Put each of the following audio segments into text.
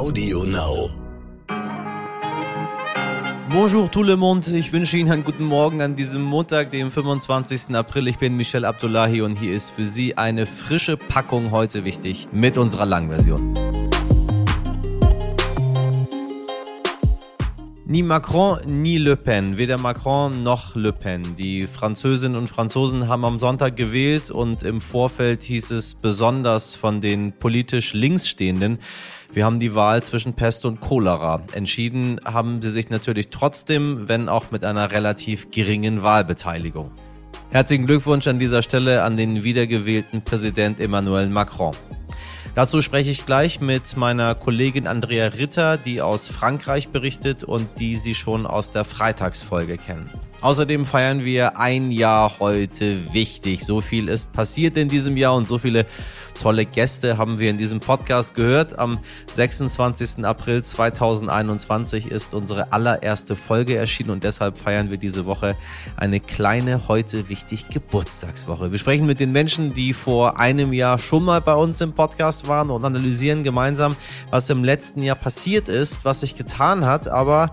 Audio Now. Bonjour tout le monde, ich wünsche Ihnen einen guten Morgen an diesem Montag, dem 25. April. Ich bin Michel Abdullahi und hier ist für Sie eine frische Packung heute wichtig mit unserer Langversion. Ni Macron, ni Le Pen. Weder Macron noch Le Pen. Die Französinnen und Franzosen haben am Sonntag gewählt und im Vorfeld hieß es besonders von den politisch Linksstehenden, wir haben die Wahl zwischen Pest und Cholera. Entschieden haben sie sich natürlich trotzdem, wenn auch mit einer relativ geringen Wahlbeteiligung. Herzlichen Glückwunsch an dieser Stelle an den wiedergewählten Präsident Emmanuel Macron. Dazu spreche ich gleich mit meiner Kollegin Andrea Ritter, die aus Frankreich berichtet und die Sie schon aus der Freitagsfolge kennen. Außerdem feiern wir ein Jahr heute wichtig. So viel ist passiert in diesem Jahr und so viele tolle Gäste haben wir in diesem Podcast gehört. Am 26. April 2021 ist unsere allererste Folge erschienen und deshalb feiern wir diese Woche eine kleine heute wichtig Geburtstagswoche. Wir sprechen mit den Menschen, die vor einem Jahr schon mal bei uns im Podcast waren und analysieren gemeinsam, was im letzten Jahr passiert ist, was sich getan hat, aber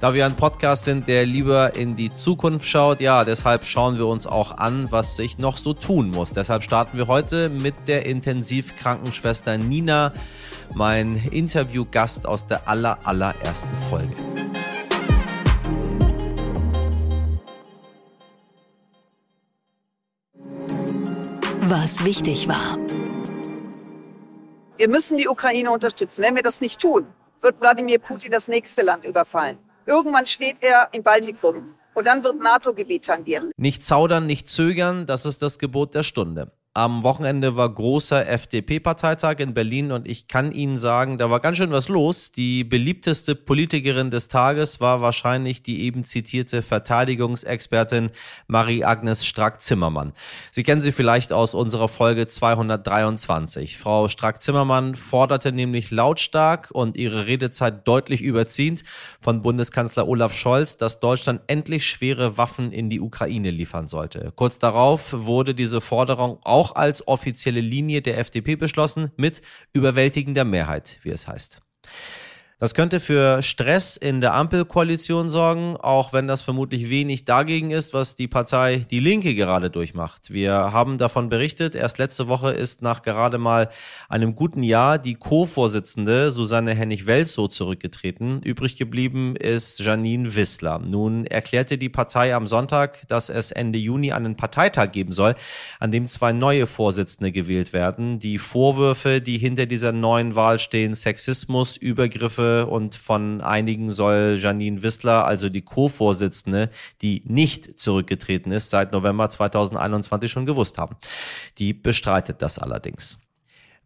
da wir ein Podcast sind, der lieber in die Zukunft schaut, ja, deshalb schauen wir uns auch an, was sich noch so tun muss. Deshalb starten wir heute mit der Intensivkrankenschwester Nina, mein Interviewgast aus der aller, allerersten Folge. Was wichtig war. Wir müssen die Ukraine unterstützen. Wenn wir das nicht tun, wird Wladimir Putin das nächste Land überfallen. Irgendwann steht er im Baltikum und dann wird NATO-Gebiet tangieren. Nicht zaudern, nicht zögern, das ist das Gebot der Stunde. Am Wochenende war großer FDP-Parteitag in Berlin und ich kann Ihnen sagen, da war ganz schön was los. Die beliebteste Politikerin des Tages war wahrscheinlich die eben zitierte Verteidigungsexpertin Marie-Agnes Strack-Zimmermann. Sie kennen sie vielleicht aus unserer Folge 223. Frau Strack-Zimmermann forderte nämlich lautstark und ihre Redezeit deutlich überziehend von Bundeskanzler Olaf Scholz, dass Deutschland endlich schwere Waffen in die Ukraine liefern sollte. Kurz darauf wurde diese Forderung auch auch als offizielle Linie der FDP beschlossen, mit überwältigender Mehrheit, wie es heißt. Das könnte für Stress in der Ampelkoalition sorgen, auch wenn das vermutlich wenig dagegen ist, was die Partei Die Linke gerade durchmacht. Wir haben davon berichtet, erst letzte Woche ist nach gerade mal einem guten Jahr die Co-Vorsitzende Susanne Hennig-Welsow zurückgetreten. Übrig geblieben ist Janine Wissler. Nun erklärte die Partei am Sonntag, dass es Ende Juni einen Parteitag geben soll, an dem zwei neue Vorsitzende gewählt werden. Die Vorwürfe, die hinter dieser neuen Wahl stehen, Sexismus, Übergriffe, und von einigen soll Janine Wissler, also die Co-Vorsitzende, die nicht zurückgetreten ist, seit November 2021 schon gewusst haben. Die bestreitet das allerdings.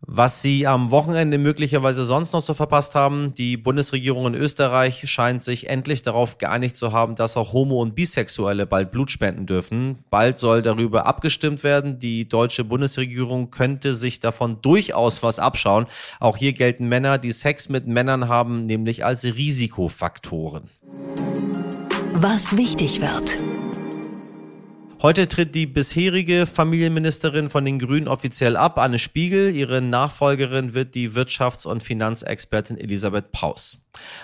Was Sie am Wochenende möglicherweise sonst noch so verpasst haben, die Bundesregierung in Österreich scheint sich endlich darauf geeinigt zu haben, dass auch Homo- und Bisexuelle bald Blut spenden dürfen. Bald soll darüber abgestimmt werden. Die deutsche Bundesregierung könnte sich davon durchaus was abschauen. Auch hier gelten Männer, die Sex mit Männern haben, nämlich als Risikofaktoren. Was wichtig wird. Heute tritt die bisherige Familienministerin von den Grünen offiziell ab, Anne Spiegel. Ihre Nachfolgerin wird die Wirtschafts- und Finanzexpertin Elisabeth Paus.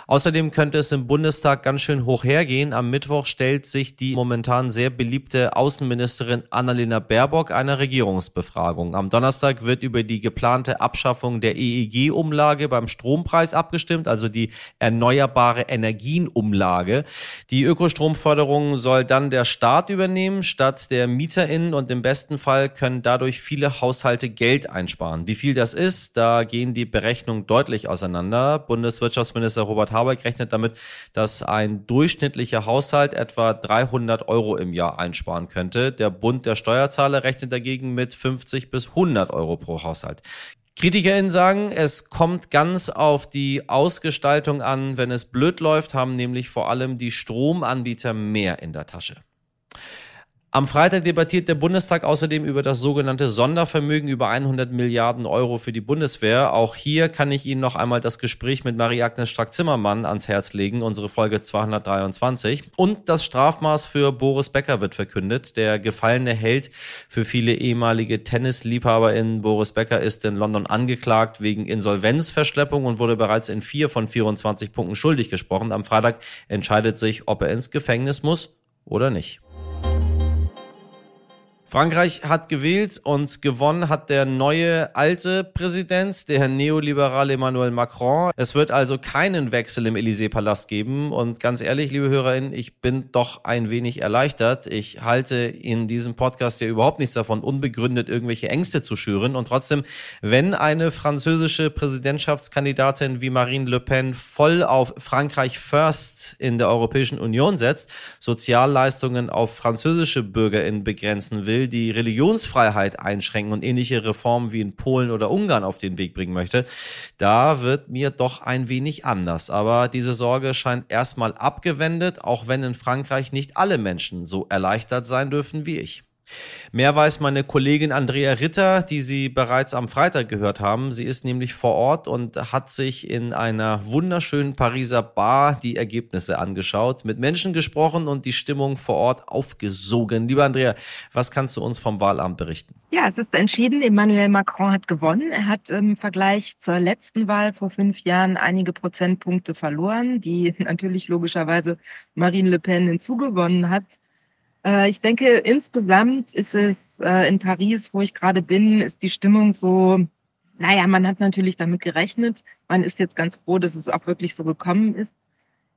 Außerdem könnte es im Bundestag ganz schön hoch hergehen. Am Mittwoch stellt sich die momentan sehr beliebte Außenministerin Annalena Baerbock einer Regierungsbefragung. Am Donnerstag wird über die geplante Abschaffung der EEG-Umlage beim Strompreis abgestimmt, also die erneuerbare Energienumlage. Die Ökostromförderung soll dann der Staat übernehmen, statt der MieterInnen und im besten Fall können dadurch viele Haushalte Geld einsparen. Wie viel das ist, da gehen die Berechnungen deutlich auseinander. Bundeswirtschaftsminister Robert Habeck rechnet damit, dass ein durchschnittlicher Haushalt etwa 300 Euro im Jahr einsparen könnte. Der Bund der Steuerzahler rechnet dagegen mit 50 bis 100 Euro pro Haushalt. KritikerInnen sagen, es kommt ganz auf die Ausgestaltung an. Wenn es blöd läuft, haben nämlich vor allem die Stromanbieter mehr in der Tasche. Am Freitag debattiert der Bundestag außerdem über das sogenannte Sondervermögen über 100 Milliarden Euro für die Bundeswehr. Auch hier kann ich Ihnen noch einmal das Gespräch mit Marie-Agnes Strack-Zimmermann ans Herz legen, unsere Folge 223. Und das Strafmaß für Boris Becker wird verkündet. Der gefallene Held für viele ehemalige TennisliebhaberInnen Boris Becker ist in London angeklagt wegen Insolvenzverschleppung und wurde bereits in vier von 24 Punkten schuldig gesprochen. Am Freitag entscheidet sich, ob er ins Gefängnis muss oder nicht. Frankreich hat gewählt und gewonnen hat der neue alte Präsident, der neoliberale Emmanuel Macron. Es wird also keinen Wechsel im Élysée-Palast geben. Und ganz ehrlich, liebe HörerInnen, ich bin doch ein wenig erleichtert. Ich halte in diesem Podcast ja überhaupt nichts davon, unbegründet irgendwelche Ängste zu schüren. Und trotzdem, wenn eine französische Präsidentschaftskandidatin wie Marine Le Pen voll auf Frankreich First in der Europäischen Union setzt, Sozialleistungen auf französische BürgerInnen begrenzen will, will, die Religionsfreiheit einschränken und ähnliche Reformen wie in Polen oder Ungarn auf den Weg bringen möchte, da wird mir doch ein wenig anders. Aber diese Sorge scheint erstmal abgewendet, auch wenn in Frankreich nicht alle Menschen so erleichtert sein dürfen wie ich. Mehr weiß meine Kollegin Andrea Ritter, die Sie bereits am Freitag gehört haben. Sie ist nämlich vor Ort und hat sich in einer wunderschönen Pariser Bar die Ergebnisse angeschaut, mit Menschen gesprochen und die Stimmung vor Ort aufgesogen. Lieber Andrea, was kannst du uns vom Wahlamt berichten? Ja, es ist entschieden. Emmanuel Macron hat gewonnen. Er hat im Vergleich zur letzten Wahl vor fünf Jahren einige Prozentpunkte verloren, die natürlich logischerweise Marine Le Pen hinzugewonnen hat. Äh, ich denke, insgesamt ist es äh, in Paris, wo ich gerade bin, ist die Stimmung so, naja, man hat natürlich damit gerechnet. Man ist jetzt ganz froh, dass es auch wirklich so gekommen ist.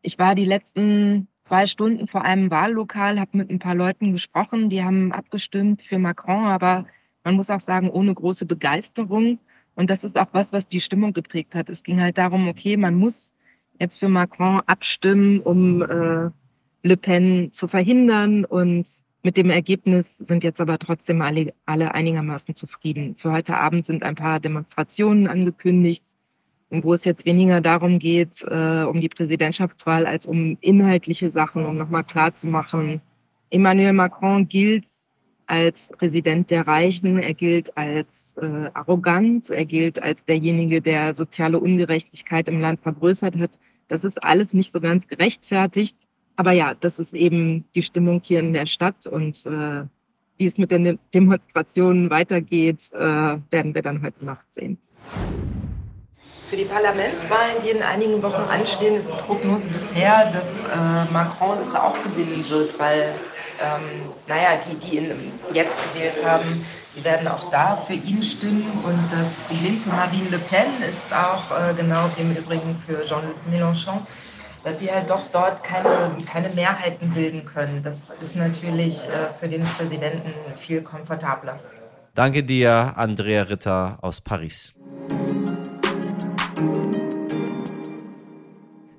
Ich war die letzten zwei Stunden vor einem Wahllokal, habe mit ein paar Leuten gesprochen, die haben abgestimmt für Macron, aber man muss auch sagen, ohne große Begeisterung. Und das ist auch was, was die Stimmung geprägt hat. Es ging halt darum, okay, man muss jetzt für Macron abstimmen, um äh, Le Pen zu verhindern. Und mit dem Ergebnis sind jetzt aber trotzdem alle, alle einigermaßen zufrieden. Für heute Abend sind ein paar Demonstrationen angekündigt, wo es jetzt weniger darum geht, äh, um die Präsidentschaftswahl, als um inhaltliche Sachen, um nochmal klarzumachen, Emmanuel Macron gilt als Präsident der Reichen, er gilt als äh, arrogant, er gilt als derjenige, der soziale Ungerechtigkeit im Land vergrößert hat. Das ist alles nicht so ganz gerechtfertigt. Aber ja, das ist eben die Stimmung hier in der Stadt und äh, wie es mit den Demonstrationen weitergeht, äh, werden wir dann heute Nacht sehen. Für die Parlamentswahlen, die in einigen Wochen anstehen, ist die Prognose bisher, dass äh, Macron es auch gewinnen wird, weil, ähm, naja, die, die ihn jetzt gewählt haben, die werden auch da für ihn stimmen. Und das Problem für Marine Le Pen ist auch, äh, genau wie im Übrigen für Jean-Luc Mélenchon, dass sie halt doch dort keine, keine Mehrheiten bilden können. Das ist natürlich äh, für den Präsidenten viel komfortabler. Danke dir, Andrea Ritter aus Paris.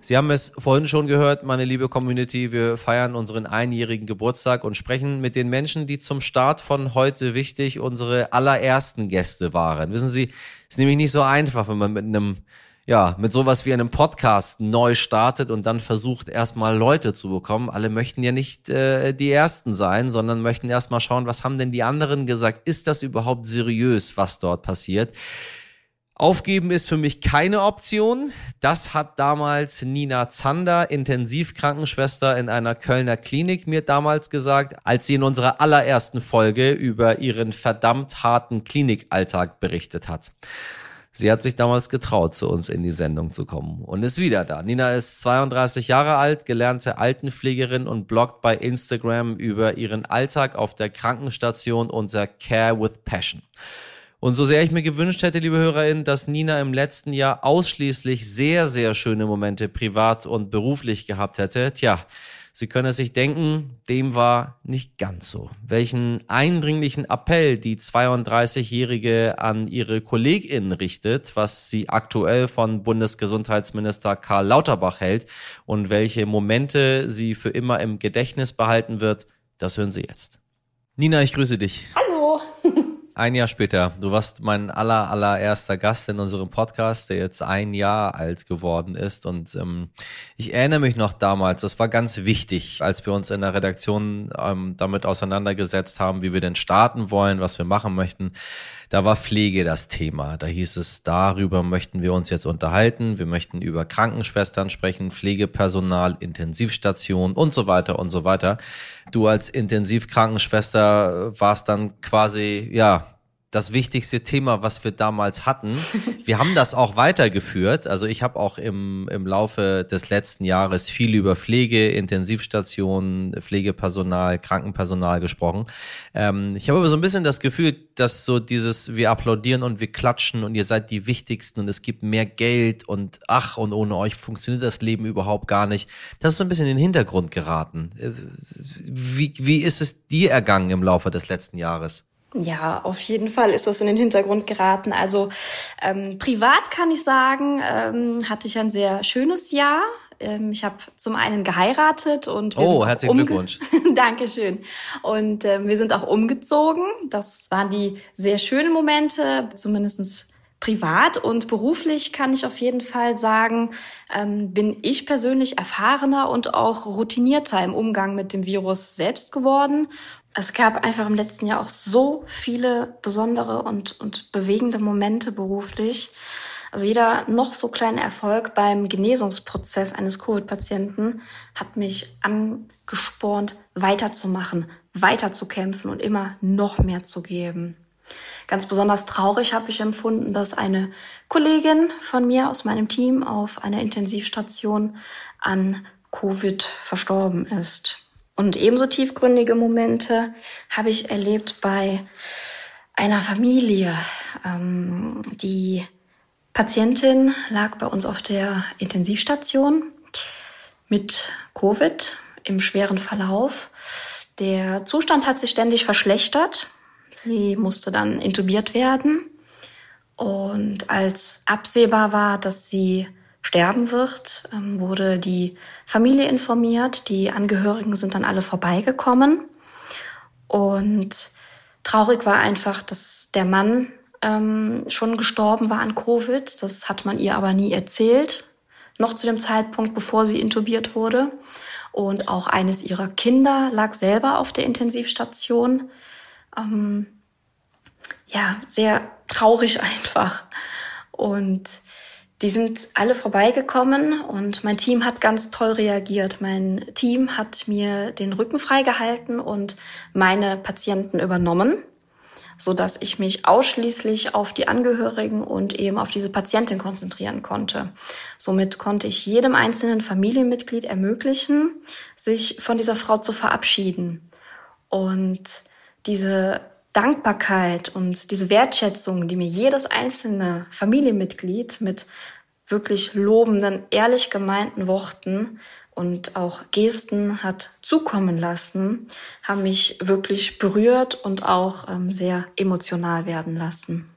Sie haben es vorhin schon gehört, meine liebe Community. Wir feiern unseren einjährigen Geburtstag und sprechen mit den Menschen, die zum Start von heute wichtig unsere allerersten Gäste waren. Wissen Sie, ist nämlich nicht so einfach, wenn man mit einem ja, mit sowas wie einem Podcast neu startet und dann versucht, erstmal Leute zu bekommen. Alle möchten ja nicht äh, die Ersten sein, sondern möchten erstmal schauen, was haben denn die anderen gesagt? Ist das überhaupt seriös, was dort passiert? Aufgeben ist für mich keine Option. Das hat damals Nina Zander, Intensivkrankenschwester in einer Kölner Klinik, mir damals gesagt, als sie in unserer allerersten Folge über ihren verdammt harten Klinikalltag berichtet hat. Sie hat sich damals getraut, zu uns in die Sendung zu kommen und ist wieder da. Nina ist 32 Jahre alt, gelernte Altenpflegerin und bloggt bei Instagram über ihren Alltag auf der Krankenstation unter Care with Passion. Und so sehr ich mir gewünscht hätte, liebe HörerInnen, dass Nina im letzten Jahr ausschließlich sehr, sehr schöne Momente privat und beruflich gehabt hätte, tja, Sie können es sich denken, dem war nicht ganz so. Welchen eindringlichen Appell die 32-Jährige an ihre KollegInnen richtet, was sie aktuell von Bundesgesundheitsminister Karl Lauterbach hält und welche Momente sie für immer im Gedächtnis behalten wird, das hören Sie jetzt. Nina, ich grüße dich. Hallo. Ein Jahr später. Du warst mein aller, allererster Gast in unserem Podcast, der jetzt ein Jahr alt geworden ist. Und ähm, ich erinnere mich noch damals, das war ganz wichtig, als wir uns in der Redaktion ähm, damit auseinandergesetzt haben, wie wir denn starten wollen, was wir machen möchten. Da war Pflege das Thema. Da hieß es, darüber möchten wir uns jetzt unterhalten. Wir möchten über Krankenschwestern sprechen, Pflegepersonal, Intensivstation und so weiter und so weiter. Du als Intensivkrankenschwester warst dann quasi, ja, das wichtigste Thema, was wir damals hatten. Wir haben das auch weitergeführt. Also ich habe auch im, im Laufe des letzten Jahres viel über Pflege, Intensivstationen, Pflegepersonal, Krankenpersonal gesprochen. Ähm, ich habe aber so ein bisschen das Gefühl, dass so dieses, wir applaudieren und wir klatschen und ihr seid die Wichtigsten und es gibt mehr Geld und ach, und ohne euch funktioniert das Leben überhaupt gar nicht. Das ist so ein bisschen in den Hintergrund geraten. Äh, wie, wie ist es dir ergangen im Laufe des letzten Jahres? Ja, auf jeden Fall ist das in den Hintergrund geraten. Also ähm, privat kann ich sagen, ähm, hatte ich ein sehr schönes Jahr. Ähm, ich habe zum einen geheiratet und wir oh, herzlichen Glückwunsch. Dankeschön. Und ähm, wir sind auch umgezogen. Das waren die sehr schönen Momente, zumindestens privat und beruflich kann ich auf jeden Fall sagen, ähm, bin ich persönlich erfahrener und auch routinierter im Umgang mit dem Virus selbst geworden es gab einfach im letzten Jahr auch so viele besondere und, und bewegende Momente beruflich. Also jeder noch so kleine Erfolg beim Genesungsprozess eines Covid-Patienten hat mich angespornt, weiterzumachen, weiterzukämpfen und immer noch mehr zu geben. Ganz besonders traurig habe ich empfunden, dass eine Kollegin von mir aus meinem Team auf einer Intensivstation an Covid verstorben ist. Und ebenso tiefgründige Momente habe ich erlebt bei einer Familie. Ähm, die Patientin lag bei uns auf der Intensivstation mit Covid im schweren Verlauf. Der Zustand hat sich ständig verschlechtert. Sie musste dann intubiert werden. Und als absehbar war, dass sie sterben wird, ähm, wurde die Familie informiert. Die Angehörigen sind dann alle vorbeigekommen. Und traurig war einfach, dass der Mann ähm, schon gestorben war an Covid. Das hat man ihr aber nie erzählt, noch zu dem Zeitpunkt, bevor sie intubiert wurde. Und auch eines ihrer Kinder lag selber auf der Intensivstation. Ähm, ja, sehr traurig einfach. Und die sind alle vorbeigekommen und mein Team hat ganz toll reagiert. Mein Team hat mir den Rücken freigehalten und meine Patienten übernommen, so dass ich mich ausschließlich auf die Angehörigen und eben auf diese Patientin konzentrieren konnte. Somit konnte ich jedem einzelnen Familienmitglied ermöglichen, sich von dieser Frau zu verabschieden. Und diese Dankbarkeit und diese Wertschätzung, die mir jedes einzelne Familienmitglied mit wirklich lobenden, ehrlich gemeinten Worten und auch Gesten hat zukommen lassen, haben mich wirklich berührt und auch ähm, sehr emotional werden lassen.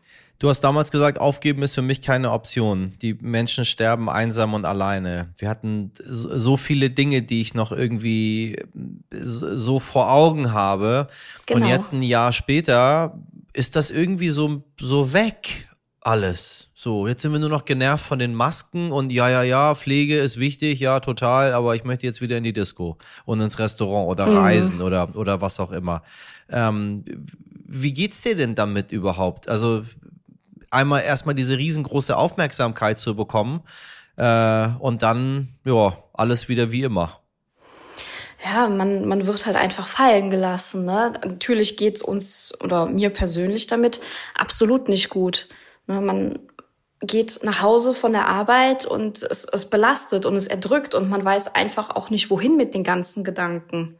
Du hast damals gesagt, aufgeben ist für mich keine Option. Die Menschen sterben einsam und alleine. Wir hatten so viele Dinge, die ich noch irgendwie so vor Augen habe. Genau. Und jetzt ein Jahr später ist das irgendwie so, so weg alles. So, jetzt sind wir nur noch genervt von den Masken und ja, ja, ja, Pflege ist wichtig, ja, total, aber ich möchte jetzt wieder in die Disco und ins Restaurant oder mhm. reisen oder, oder was auch immer. Ähm, wie geht's dir denn damit überhaupt? Also einmal erstmal diese riesengroße Aufmerksamkeit zu bekommen äh, und dann, ja, alles wieder wie immer ja, man, man wird halt einfach fallen gelassen. Ne? Natürlich geht's uns oder mir persönlich damit absolut nicht gut. Ne, man geht nach Hause von der Arbeit und es, es belastet und es erdrückt und man weiß einfach auch nicht, wohin mit den ganzen Gedanken.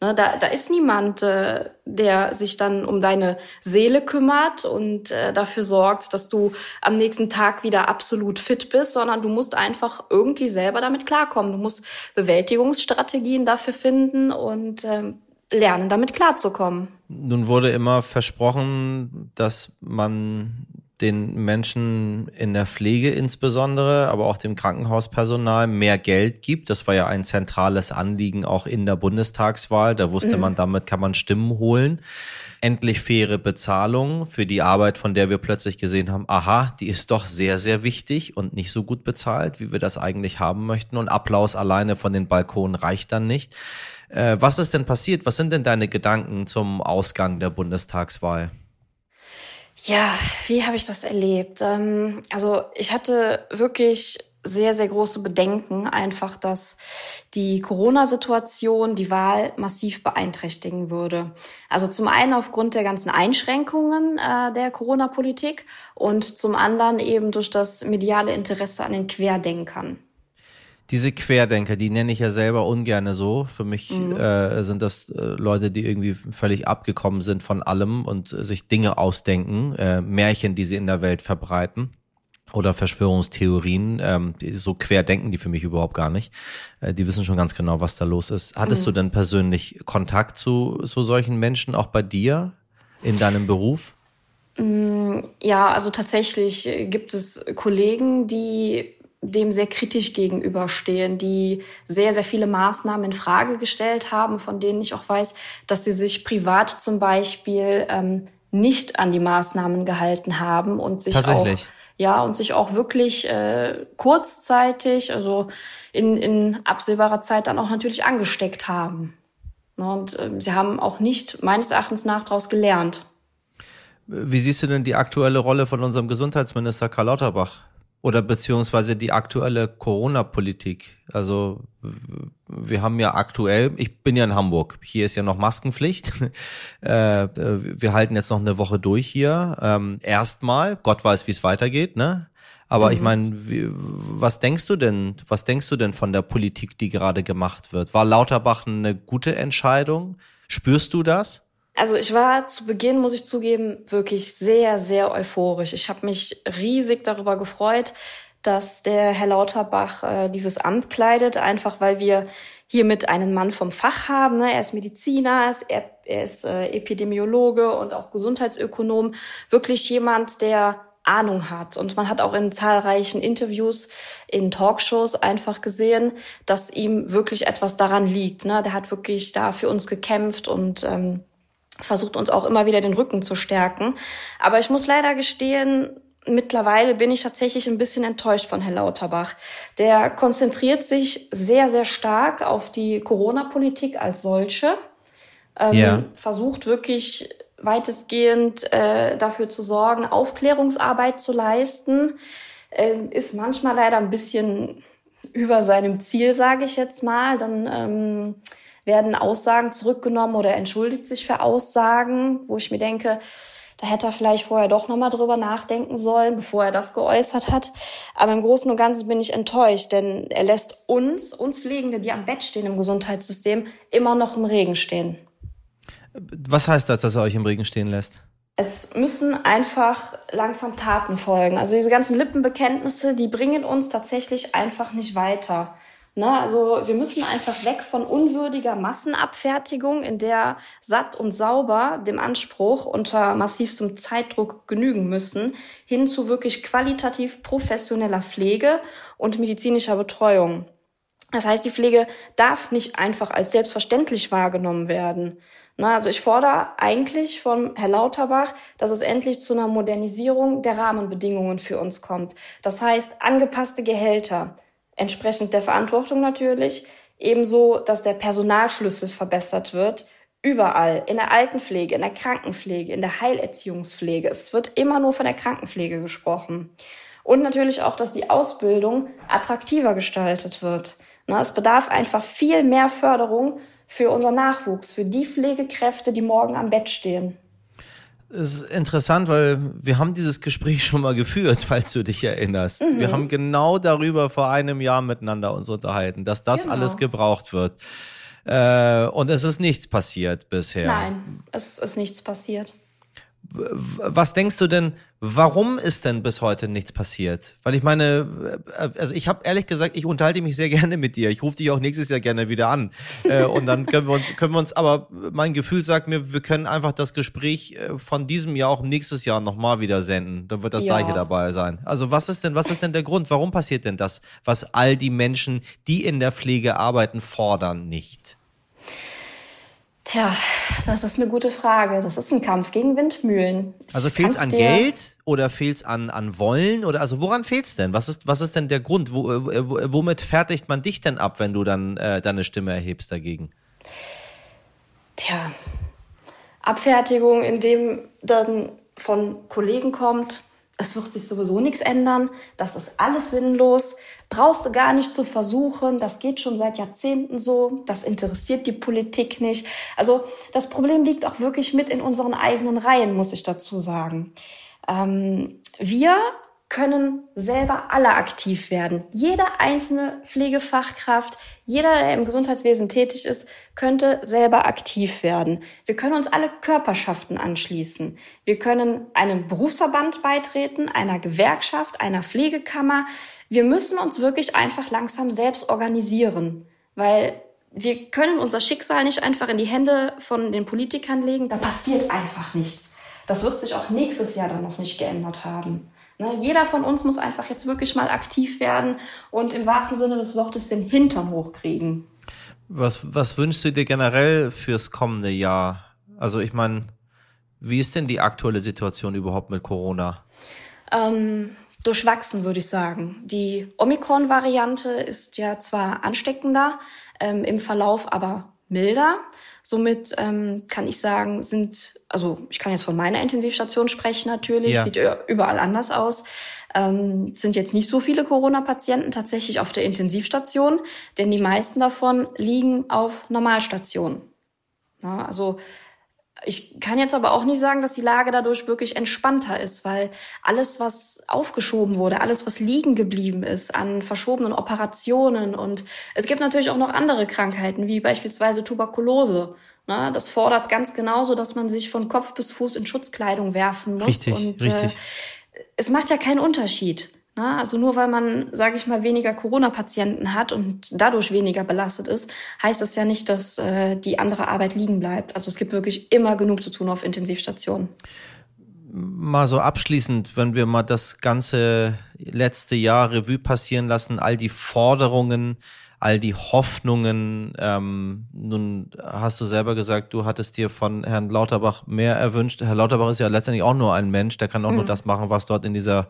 Ne, da, da ist niemand, äh, der sich dann um deine Seele kümmert und äh, dafür sorgt, dass du am nächsten Tag wieder absolut fit bist, sondern du musst einfach irgendwie selber damit klarkommen. Du musst Bewältigungsstrategien dafür finden und ähm, lernen, damit klarzukommen. Nun wurde immer versprochen, dass man den Menschen in der Pflege insbesondere, aber auch dem Krankenhauspersonal mehr Geld gibt. Das war ja ein zentrales Anliegen auch in der Bundestagswahl. Da wusste mhm. man, damit kann man Stimmen holen. Endlich faire Bezahlung für die Arbeit, von der wir plötzlich gesehen haben, aha, die ist doch sehr, sehr wichtig und nicht so gut bezahlt, wie wir das eigentlich haben möchten. Und Applaus alleine von den Balkonen reicht dann nicht. Äh, was ist denn passiert? Was sind denn deine Gedanken zum Ausgang der Bundestagswahl? Ja, wie habe ich das erlebt? Ähm, also ich hatte wirklich sehr, sehr große Bedenken, einfach, dass die Corona-Situation die Wahl massiv beeinträchtigen würde. Also zum einen aufgrund der ganzen Einschränkungen äh, der Corona-Politik und zum anderen eben durch das mediale Interesse an den Querdenkern diese Querdenker, die nenne ich ja selber ungerne so. Für mich mhm. äh, sind das äh, Leute, die irgendwie völlig abgekommen sind von allem und äh, sich Dinge ausdenken, äh, Märchen, die sie in der Welt verbreiten oder Verschwörungstheorien. Ähm, die, so quer denken die für mich überhaupt gar nicht. Äh, die wissen schon ganz genau, was da los ist. Hattest mhm. du denn persönlich Kontakt zu, zu solchen Menschen auch bei dir in deinem Beruf? Mm, ja, also tatsächlich gibt es Kollegen, die dem sehr kritisch gegenüberstehen, die sehr, sehr viele Maßnahmen in Frage gestellt haben, von denen ich auch weiß, dass sie sich privat zum Beispiel ähm, nicht an die Maßnahmen gehalten haben und sich auch ja und sich auch wirklich äh, kurzzeitig, also in, in absehbarer Zeit dann auch natürlich angesteckt haben. Ne, und äh, sie haben auch nicht meines Erachtens nach daraus gelernt. Wie siehst du denn die aktuelle Rolle von unserem Gesundheitsminister Karl Lauterbach? Oder beziehungsweise die aktuelle Corona-Politik. Also wir haben ja aktuell, ich bin ja in Hamburg, hier ist ja noch Maskenpflicht. äh, wir halten jetzt noch eine Woche durch hier. Ähm, erstmal, Gott weiß, wie es weitergeht, ne? Aber mhm. ich meine, was denkst du denn, was denkst du denn von der Politik, die gerade gemacht wird? War Lauterbach eine gute Entscheidung? Spürst du das? Also ich war zu Beginn, muss ich zugeben, wirklich sehr, sehr euphorisch. Ich habe mich riesig darüber gefreut, dass der Herr Lauterbach äh, dieses Amt kleidet, einfach weil wir hiermit einen Mann vom Fach haben. Ne? Er ist Mediziner, er, er ist äh, Epidemiologe und auch Gesundheitsökonom. Wirklich jemand, der Ahnung hat. Und man hat auch in zahlreichen Interviews, in Talkshows einfach gesehen, dass ihm wirklich etwas daran liegt. Ne? Der hat wirklich da für uns gekämpft und ähm, versucht uns auch immer wieder den Rücken zu stärken. Aber ich muss leider gestehen, mittlerweile bin ich tatsächlich ein bisschen enttäuscht von Herrn Lauterbach. Der konzentriert sich sehr, sehr stark auf die Corona-Politik als solche. Ähm, ja. Versucht wirklich weitestgehend äh, dafür zu sorgen, Aufklärungsarbeit zu leisten. Äh, ist manchmal leider ein bisschen über seinem Ziel, sage ich jetzt mal. Dann ähm, werden Aussagen zurückgenommen oder entschuldigt sich für Aussagen, wo ich mir denke, da hätte er vielleicht vorher doch nochmal drüber nachdenken sollen, bevor er das geäußert hat. Aber im Großen und Ganzen bin ich enttäuscht, denn er lässt uns, uns Pflegende, die am Bett stehen im Gesundheitssystem, immer noch im Regen stehen. Was heißt das, dass er euch im Regen stehen lässt? Es müssen einfach langsam Taten folgen. Also diese ganzen Lippenbekenntnisse, die bringen uns tatsächlich einfach nicht weiter. Ne? Also wir müssen einfach weg von unwürdiger Massenabfertigung, in der satt und sauber dem Anspruch unter massivstem Zeitdruck genügen müssen, hin zu wirklich qualitativ professioneller Pflege und medizinischer Betreuung. Das heißt, die Pflege darf nicht einfach als selbstverständlich wahrgenommen werden. Na, also ich fordere eigentlich von Herr Lauterbach, dass es endlich zu einer Modernisierung der Rahmenbedingungen für uns kommt. Das heißt, angepasste Gehälter, entsprechend der Verantwortung natürlich. Ebenso, dass der Personalschlüssel verbessert wird. Überall, in der Altenpflege, in der Krankenpflege, in der Heilerziehungspflege. Es wird immer nur von der Krankenpflege gesprochen. Und natürlich auch, dass die Ausbildung attraktiver gestaltet wird. Es bedarf einfach viel mehr Förderung für unseren Nachwuchs, für die Pflegekräfte, die morgen am Bett stehen. Es ist interessant, weil wir haben dieses Gespräch schon mal geführt, falls du dich erinnerst. Mhm. Wir haben genau darüber vor einem Jahr miteinander uns unterhalten, dass das genau. alles gebraucht wird. Äh, und es ist nichts passiert bisher. Nein, es ist nichts passiert. Was denkst du denn, warum ist denn bis heute nichts passiert? Weil ich meine, äh, also ich habe ehrlich gesagt, ich unterhalte mich sehr gerne mit dir. Ich rufe dich auch nächstes Jahr gerne wieder an. Äh, und dann können wir uns, können wir uns, aber mein Gefühl sagt mir, wir können einfach das Gespräch äh, von diesem Jahr auch nächstes Jahr nochmal wieder senden. Da wird das ja. gleiche dabei sein. Also was ist denn, was ist denn der Grund? Warum passiert denn das, was all die Menschen, die in der Pflege arbeiten, fordern, nicht? Tja, das ist eine gute Frage. Das ist ein Kampf gegen Windmühlen. Also fehlt es an Geld oder fehlt es an, an Wollen? Oder also woran fehlt es denn? Was ist, was ist denn der Grund? Wo, äh, womit fertigt man dich denn ab, wenn du dann äh, deine Stimme erhebst dagegen? Tja, Abfertigung, indem dann von Kollegen kommt, es wird sich sowieso nichts ändern, das ist alles sinnlos, brauchst du gar nicht zu versuchen, das geht schon seit Jahrzehnten so, das interessiert die Politik nicht. Also das Problem liegt auch wirklich mit in unseren eigenen Reihen, muss ich dazu sagen. Ähm, wir können selber alle aktiv werden. Jede einzelne Pflegefachkraft, jeder, der im Gesundheitswesen tätig ist, könnte selber aktiv werden. Wir können uns alle Körperschaften anschließen. Wir können einem Berufsverband beitreten, einer Gewerkschaft, einer Pflegekammer. Wir müssen uns wirklich einfach langsam selbst organisieren, weil wir können unser Schicksal nicht einfach in die Hände von den Politikern legen. Da passiert einfach nichts. Das wird sich auch nächstes Jahr dann noch nicht geändert haben. Ne, jeder von uns muss einfach jetzt wirklich mal aktiv werden und im wahrsten Sinne des Wortes den Hintern hochkriegen. Was, was wünschst du dir generell fürs kommende Jahr? Also ich meine, wie ist denn die aktuelle Situation überhaupt mit Corona? Ähm, durchwachsen, würde ich sagen. Die Omikron-Variante ist ja zwar ansteckender, ähm, im Verlauf aber milder. Somit ähm, kann ich sagen, sind, also ich kann jetzt von meiner Intensivstation sprechen natürlich, ja. sieht überall anders aus. Ähm, sind jetzt nicht so viele Corona-Patienten tatsächlich auf der Intensivstation, denn die meisten davon liegen auf Normalstationen. Ja, also ich kann jetzt aber auch nicht sagen, dass die Lage dadurch wirklich entspannter ist, weil alles, was aufgeschoben wurde, alles, was liegen geblieben ist an verschobenen Operationen und es gibt natürlich auch noch andere Krankheiten, wie beispielsweise Tuberkulose. Das fordert ganz genauso, dass man sich von Kopf bis Fuß in Schutzkleidung werfen muss. Richtig, und richtig. Äh, es macht ja keinen Unterschied. Also nur weil man, sage ich mal, weniger Corona-Patienten hat und dadurch weniger belastet ist, heißt das ja nicht, dass äh, die andere Arbeit liegen bleibt. Also es gibt wirklich immer genug zu tun auf Intensivstationen. Mal so abschließend, wenn wir mal das ganze letzte Jahr Revue passieren lassen, all die Forderungen, all die Hoffnungen. Ähm, nun hast du selber gesagt, du hattest dir von Herrn Lauterbach mehr erwünscht. Herr Lauterbach ist ja letztendlich auch nur ein Mensch, der kann auch mhm. nur das machen, was dort in dieser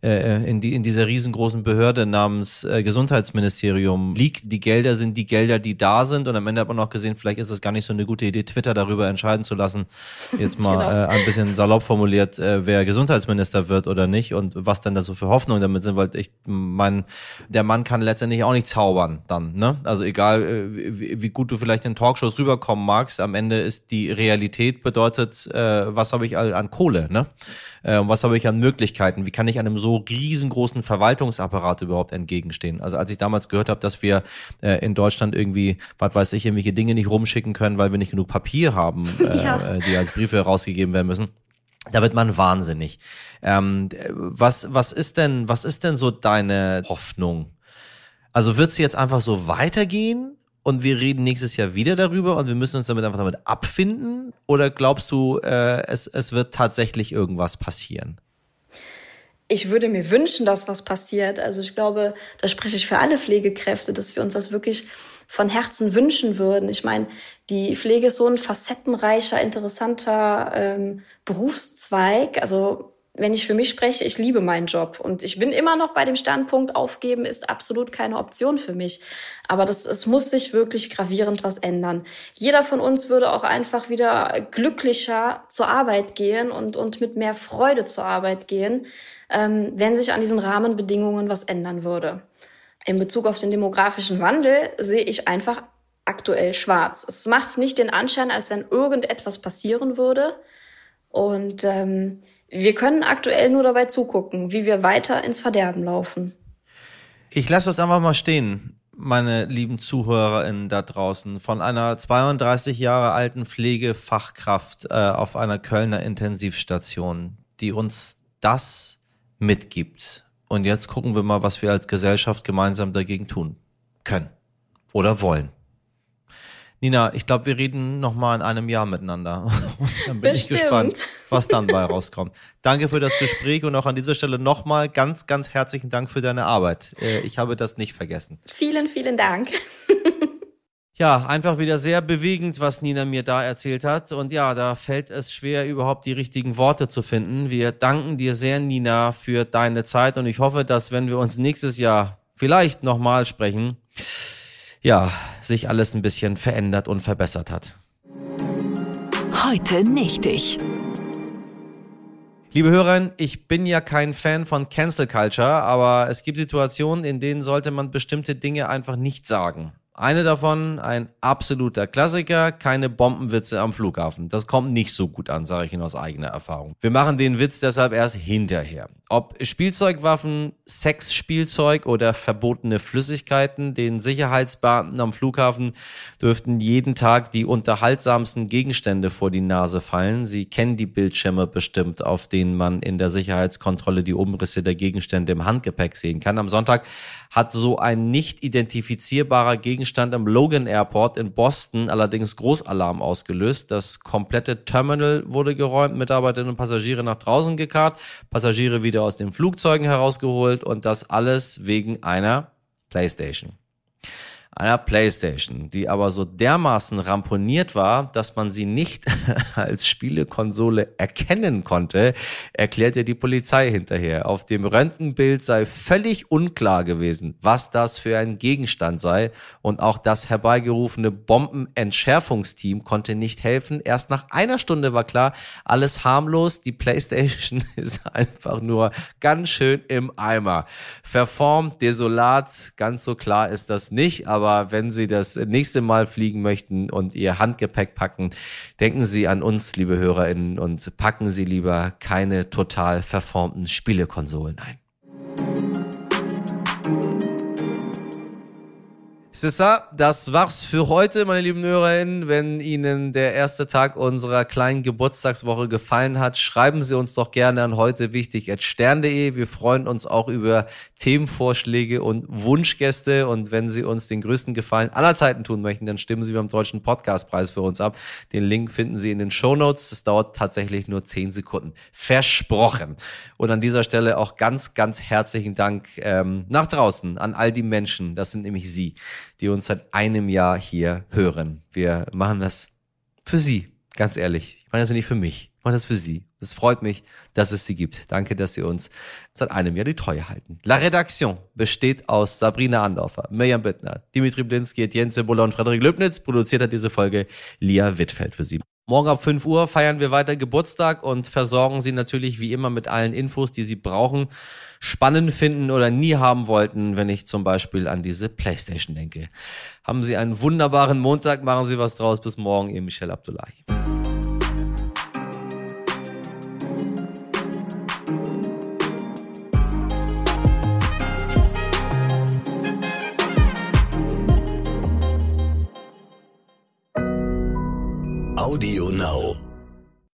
äh, in, die, in dieser riesengroßen Behörde namens äh, Gesundheitsministerium liegt. Die Gelder sind die Gelder, die da sind. Und am Ende hat man auch gesehen, vielleicht ist es gar nicht so eine gute Idee, Twitter darüber entscheiden zu lassen. Jetzt mal genau. äh, ein bisschen salopp formuliert, äh, wer Gesundheitsminister wird oder nicht und was denn da so für Hoffnungen damit sind, weil ich mein, der Mann kann letztendlich auch nicht zaubern dann. Ne? Also egal, äh, wie, wie gut du vielleicht in Talkshows rüberkommen magst, am Ende ist die Realität bedeutet, äh, was habe ich an Kohle, ne? Äh, was habe ich an Möglichkeiten? Wie kann ich einem so riesengroßen Verwaltungsapparat überhaupt entgegenstehen? Also als ich damals gehört habe, dass wir äh, in Deutschland irgendwie, was weiß ich, irgendwelche Dinge nicht rumschicken können, weil wir nicht genug Papier haben, äh, ja. Äh, die als Briefe herausgegeben werden müssen. Da wird man wahnsinnig. Ähm, was, was ist denn, was ist denn so deine Hoffnung? Also wird es jetzt einfach so weitergehen? Und wir reden nächstes Jahr wieder darüber und wir müssen uns damit einfach damit abfinden? Oder glaubst du, äh, es, es wird tatsächlich irgendwas passieren? Ich würde mir wünschen, dass was passiert. Also ich glaube, da spreche ich für alle Pflegekräfte, dass wir uns das wirklich von Herzen wünschen würden. Ich meine, die Pflege ist so ein facettenreicher, interessanter ähm, Berufszweig. Also wenn ich für mich spreche, ich liebe meinen Job und ich bin immer noch bei dem Standpunkt, aufgeben ist absolut keine Option für mich. Aber das, es muss sich wirklich gravierend was ändern. Jeder von uns würde auch einfach wieder glücklicher zur Arbeit gehen und, und mit mehr Freude zur Arbeit gehen, ähm, wenn sich an diesen Rahmenbedingungen was ändern würde. In Bezug auf den demografischen Wandel sehe ich einfach aktuell schwarz. Es macht nicht den Anschein, als wenn irgendetwas passieren würde. Und ähm, wir können aktuell nur dabei zugucken, wie wir weiter ins Verderben laufen. Ich lasse das einfach mal stehen. meine lieben ZuhörerInnen da draußen, von einer 32 Jahre alten Pflegefachkraft äh, auf einer Kölner Intensivstation, die uns das mitgibt. Und jetzt gucken wir mal, was wir als Gesellschaft gemeinsam dagegen tun können oder wollen. Nina, ich glaube, wir reden noch mal in einem Jahr miteinander. dann bin Bestimmt. ich gespannt, was dann bei rauskommt. Danke für das Gespräch und auch an dieser Stelle noch mal ganz, ganz herzlichen Dank für deine Arbeit. Äh, ich habe das nicht vergessen. Vielen, vielen Dank. ja, einfach wieder sehr bewegend, was Nina mir da erzählt hat. Und ja, da fällt es schwer, überhaupt die richtigen Worte zu finden. Wir danken dir sehr, Nina, für deine Zeit und ich hoffe, dass wenn wir uns nächstes Jahr vielleicht nochmal sprechen, ja, sich alles ein bisschen verändert und verbessert hat. Heute nicht ich. Liebe Hörerinnen, ich bin ja kein Fan von Cancel Culture, aber es gibt Situationen, in denen sollte man bestimmte Dinge einfach nicht sagen. Eine davon, ein absoluter Klassiker, keine Bombenwitze am Flughafen. Das kommt nicht so gut an, sage ich Ihnen aus eigener Erfahrung. Wir machen den Witz deshalb erst hinterher. Ob Spielzeugwaffen, Sexspielzeug oder verbotene Flüssigkeiten, den Sicherheitsbeamten am Flughafen dürften jeden Tag die unterhaltsamsten Gegenstände vor die Nase fallen. Sie kennen die Bildschirme bestimmt, auf denen man in der Sicherheitskontrolle die Umrisse der Gegenstände im Handgepäck sehen kann. Am Sonntag hat so ein nicht identifizierbarer Gegenstand im Logan Airport in Boston allerdings Großalarm ausgelöst. Das komplette Terminal wurde geräumt, Mitarbeiterinnen und Passagiere nach draußen gekarrt, Passagiere wieder aus den Flugzeugen herausgeholt und das alles wegen einer PlayStation einer Playstation, die aber so dermaßen ramponiert war, dass man sie nicht als Spielekonsole erkennen konnte, erklärte die Polizei hinterher. Auf dem Röntgenbild sei völlig unklar gewesen, was das für ein Gegenstand sei und auch das herbeigerufene Bombenentschärfungsteam konnte nicht helfen. Erst nach einer Stunde war klar, alles harmlos, die Playstation ist einfach nur ganz schön im Eimer. Verformt, desolat, ganz so klar ist das nicht, aber aber wenn Sie das nächste Mal fliegen möchten und Ihr Handgepäck packen, denken Sie an uns, liebe HörerInnen, und packen Sie lieber keine total verformten Spielekonsolen ein. C'est ça, das war's für heute, meine lieben HörerInnen. Wenn Ihnen der erste Tag unserer kleinen Geburtstagswoche gefallen hat, schreiben Sie uns doch gerne an heute wichtig stern.de. Wir freuen uns auch über Themenvorschläge und Wunschgäste. Und wenn Sie uns den größten Gefallen aller Zeiten tun möchten, dann stimmen Sie beim Deutschen Podcastpreis für uns ab. Den Link finden Sie in den Show Notes. Das dauert tatsächlich nur zehn Sekunden. Versprochen. Und an dieser Stelle auch ganz, ganz herzlichen Dank ähm, nach draußen an all die Menschen. Das sind nämlich Sie die uns seit einem Jahr hier hören. Wir machen das für Sie, ganz ehrlich. Ich meine das ja nicht für mich, ich mache das für Sie. Es freut mich, dass es Sie gibt. Danke, dass Sie uns seit einem Jahr die Treue halten. La Redaktion besteht aus Sabrina Andorfer, Mirjam Bittner, Dimitri Blinski, Etienne Cebola und Frederik Löbnitz. Produziert hat diese Folge Lia Wittfeld für Sie. Morgen ab 5 Uhr feiern wir weiter Geburtstag und versorgen Sie natürlich wie immer mit allen Infos, die Sie brauchen, spannend finden oder nie haben wollten, wenn ich zum Beispiel an diese Playstation denke. Haben Sie einen wunderbaren Montag, machen Sie was draus. Bis morgen, Ihr Michel Abdullahi. Now.